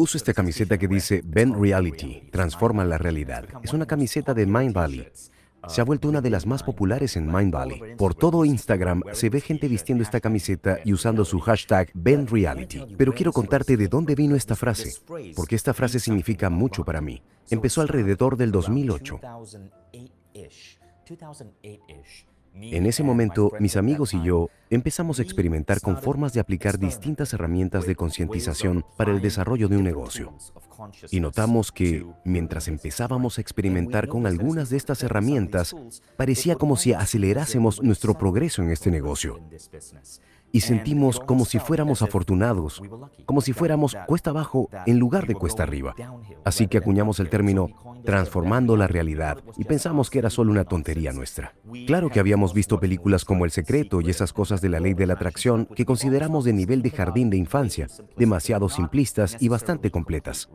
Uso esta camiseta que dice Bend Reality, transforma la realidad. Es una camiseta de Mind Valley. Se ha vuelto una de las más populares en Mind Valley. Por todo Instagram se ve gente vistiendo esta camiseta y usando su hashtag Bend Reality. Pero quiero contarte de dónde vino esta frase, porque esta frase significa mucho para mí. Empezó alrededor del 2008. En ese momento, mis amigos y yo empezamos a experimentar con formas de aplicar distintas herramientas de concientización para el desarrollo de un negocio. Y notamos que, mientras empezábamos a experimentar con algunas de estas herramientas, parecía como si acelerásemos nuestro progreso en este negocio y sentimos como si fuéramos afortunados, como si fuéramos cuesta abajo en lugar de cuesta arriba. Así que acuñamos el término transformando la realidad y pensamos que era solo una tontería nuestra. Claro que habíamos visto películas como El Secreto y esas cosas de la ley de la atracción que consideramos de nivel de jardín de infancia, demasiado simplistas y bastante completas.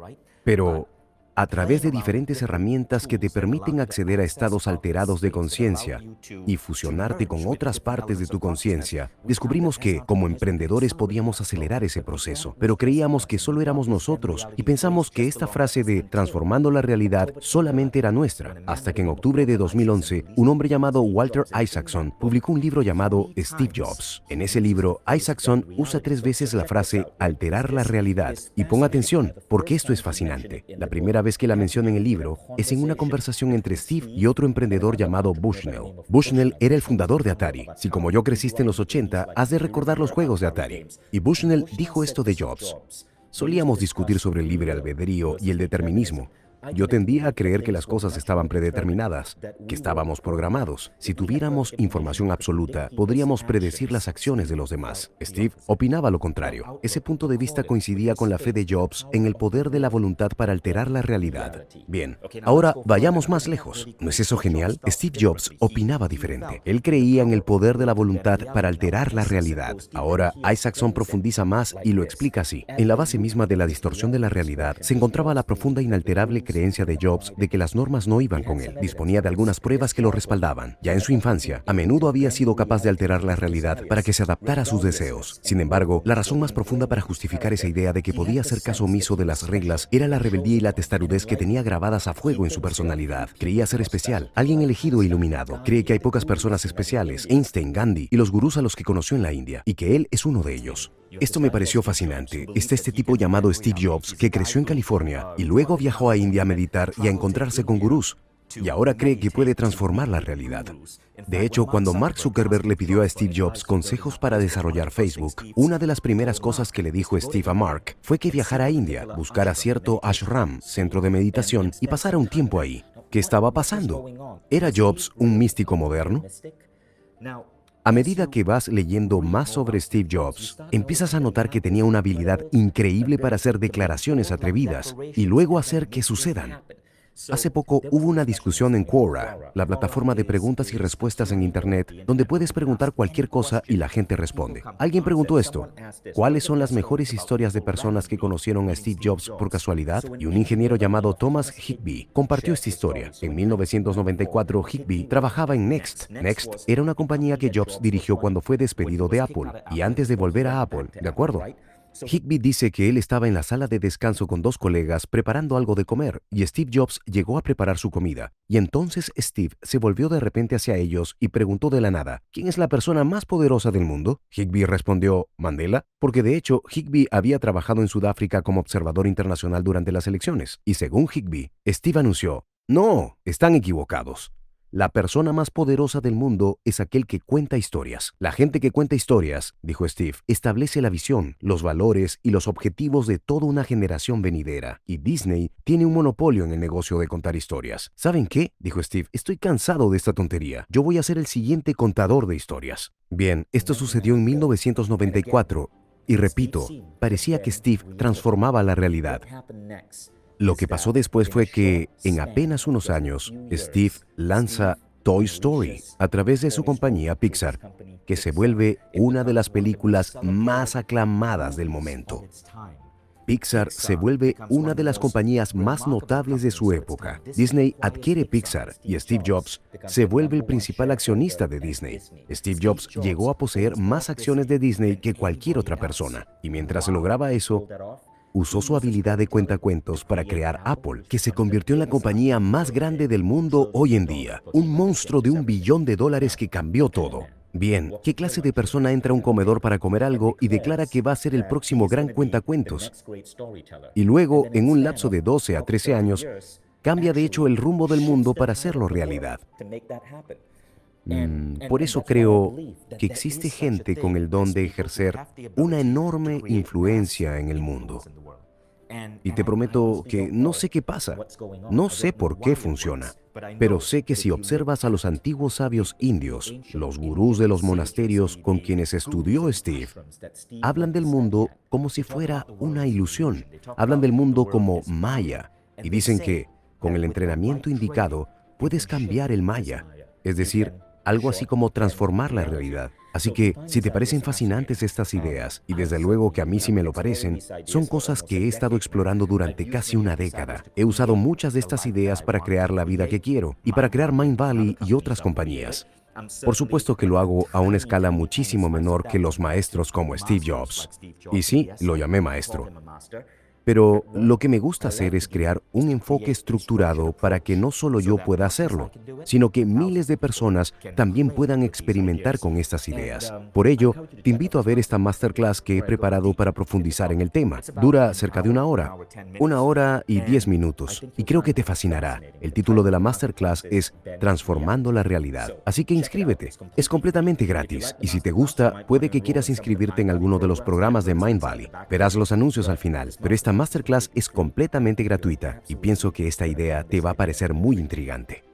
Pero a través de diferentes herramientas que te permiten acceder a estados alterados de conciencia y fusionarte con otras partes de tu conciencia, descubrimos que, como emprendedores, podíamos acelerar ese proceso, pero creíamos que solo éramos nosotros y pensamos que esta frase de transformando la realidad solamente era nuestra, hasta que en octubre de 2011, un hombre llamado Walter Isaacson publicó un libro llamado Steve Jobs. En ese libro, Isaacson usa tres veces la frase alterar la realidad. Y pon atención, porque esto es fascinante. La primera vez que la menciona en el libro es en una conversación entre Steve y otro emprendedor llamado Bushnell. Bushnell era el fundador de Atari. Si como yo creciste en los 80, has de recordar los juegos de Atari. Y Bushnell dijo esto de Jobs. Solíamos discutir sobre el libre albedrío y el determinismo. Yo tendía a creer que las cosas estaban predeterminadas, que estábamos programados. Si tuviéramos información absoluta, podríamos predecir las acciones de los demás. Steve opinaba lo contrario. Ese punto de vista coincidía con la fe de Jobs en el poder de la voluntad para alterar la realidad. Bien, ahora vayamos más lejos. ¿No es eso genial? Steve Jobs opinaba diferente. Él creía en el poder de la voluntad para alterar la realidad. Ahora, Isaacson profundiza más y lo explica así. En la base misma de la distorsión de la realidad se encontraba la profunda inalterable creencia de Jobs de que las normas no iban con él. Disponía de algunas pruebas que lo respaldaban. Ya en su infancia, a menudo había sido capaz de alterar la realidad para que se adaptara a sus deseos. Sin embargo, la razón más profunda para justificar esa idea de que podía hacer caso omiso de las reglas era la rebeldía y la testarudez que tenía grabadas a fuego en su personalidad. Creía ser especial, alguien elegido e iluminado. Cree que hay pocas personas especiales, Einstein, Gandhi y los gurús a los que conoció en la India, y que él es uno de ellos. Esto me pareció fascinante. Está este tipo llamado Steve Jobs que creció en California y luego viajó a India a meditar y a encontrarse con gurús. Y ahora cree que puede transformar la realidad. De hecho, cuando Mark Zuckerberg le pidió a Steve Jobs consejos para desarrollar Facebook, una de las primeras cosas que le dijo Steve a Mark fue que viajara a India, buscara cierto ashram, centro de meditación, y pasara un tiempo ahí. ¿Qué estaba pasando? ¿Era Jobs un místico moderno? A medida que vas leyendo más sobre Steve Jobs, empiezas a notar que tenía una habilidad increíble para hacer declaraciones atrevidas y luego hacer que sucedan. Hace poco hubo una discusión en Quora, la plataforma de preguntas y respuestas en Internet, donde puedes preguntar cualquier cosa y la gente responde. Alguien preguntó esto, ¿cuáles son las mejores historias de personas que conocieron a Steve Jobs por casualidad? Y un ingeniero llamado Thomas Higbee compartió esta historia. En 1994, Higbee trabajaba en Next. Next era una compañía que Jobs dirigió cuando fue despedido de Apple y antes de volver a Apple, ¿de acuerdo? Higby dice que él estaba en la sala de descanso con dos colegas preparando algo de comer y Steve Jobs llegó a preparar su comida. Y entonces Steve se volvió de repente hacia ellos y preguntó de la nada, ¿quién es la persona más poderosa del mundo? Higby respondió, Mandela, porque de hecho Higby había trabajado en Sudáfrica como observador internacional durante las elecciones. Y según Higby, Steve anunció, no, están equivocados. La persona más poderosa del mundo es aquel que cuenta historias. La gente que cuenta historias, dijo Steve, establece la visión, los valores y los objetivos de toda una generación venidera. Y Disney tiene un monopolio en el negocio de contar historias. ¿Saben qué? dijo Steve, estoy cansado de esta tontería. Yo voy a ser el siguiente contador de historias. Bien, esto sucedió en 1994 y repito, parecía que Steve transformaba la realidad. Lo que pasó después fue que, en apenas unos años, Steve lanza Toy Story a través de su compañía Pixar, que se vuelve una de las películas más aclamadas del momento. Pixar se vuelve una de las compañías más notables de su época. Disney adquiere Pixar y Steve Jobs se vuelve el principal accionista de Disney. Steve Jobs llegó a poseer más acciones de Disney que cualquier otra persona. Y mientras lograba eso, usó su habilidad de cuentacuentos para crear Apple, que se convirtió en la compañía más grande del mundo hoy en día. Un monstruo de un billón de dólares que cambió todo. Bien, ¿qué clase de persona entra a un comedor para comer algo y declara que va a ser el próximo gran cuentacuentos? Y luego, en un lapso de 12 a 13 años, cambia de hecho el rumbo del mundo para hacerlo realidad. Mm, por eso creo que existe gente con el don de ejercer una enorme influencia en el mundo. Y te prometo que no sé qué pasa, no sé por qué funciona, pero sé que si observas a los antiguos sabios indios, los gurús de los monasterios con quienes estudió Steve, hablan del mundo como si fuera una ilusión, hablan del mundo como maya, y dicen que, con el entrenamiento indicado, puedes cambiar el maya, es decir, algo así como transformar la realidad. Así que, si te parecen fascinantes estas ideas, y desde luego que a mí sí me lo parecen, son cosas que he estado explorando durante casi una década. He usado muchas de estas ideas para crear la vida que quiero y para crear Mind Valley y otras compañías. Por supuesto que lo hago a una escala muchísimo menor que los maestros como Steve Jobs. Y sí, lo llamé maestro. Pero lo que me gusta hacer es crear un enfoque estructurado para que no solo yo pueda hacerlo, sino que miles de personas también puedan experimentar con estas ideas. Por ello, te invito a ver esta masterclass que he preparado para profundizar en el tema. Dura cerca de una hora, una hora y diez minutos, y creo que te fascinará. El título de la masterclass es Transformando la realidad. Así que inscríbete. Es completamente gratis, y si te gusta, puede que quieras inscribirte en alguno de los programas de Mind Valley. Verás los anuncios al final, pero esta masterclass es completamente gratuita y pienso que esta idea te va a parecer muy intrigante.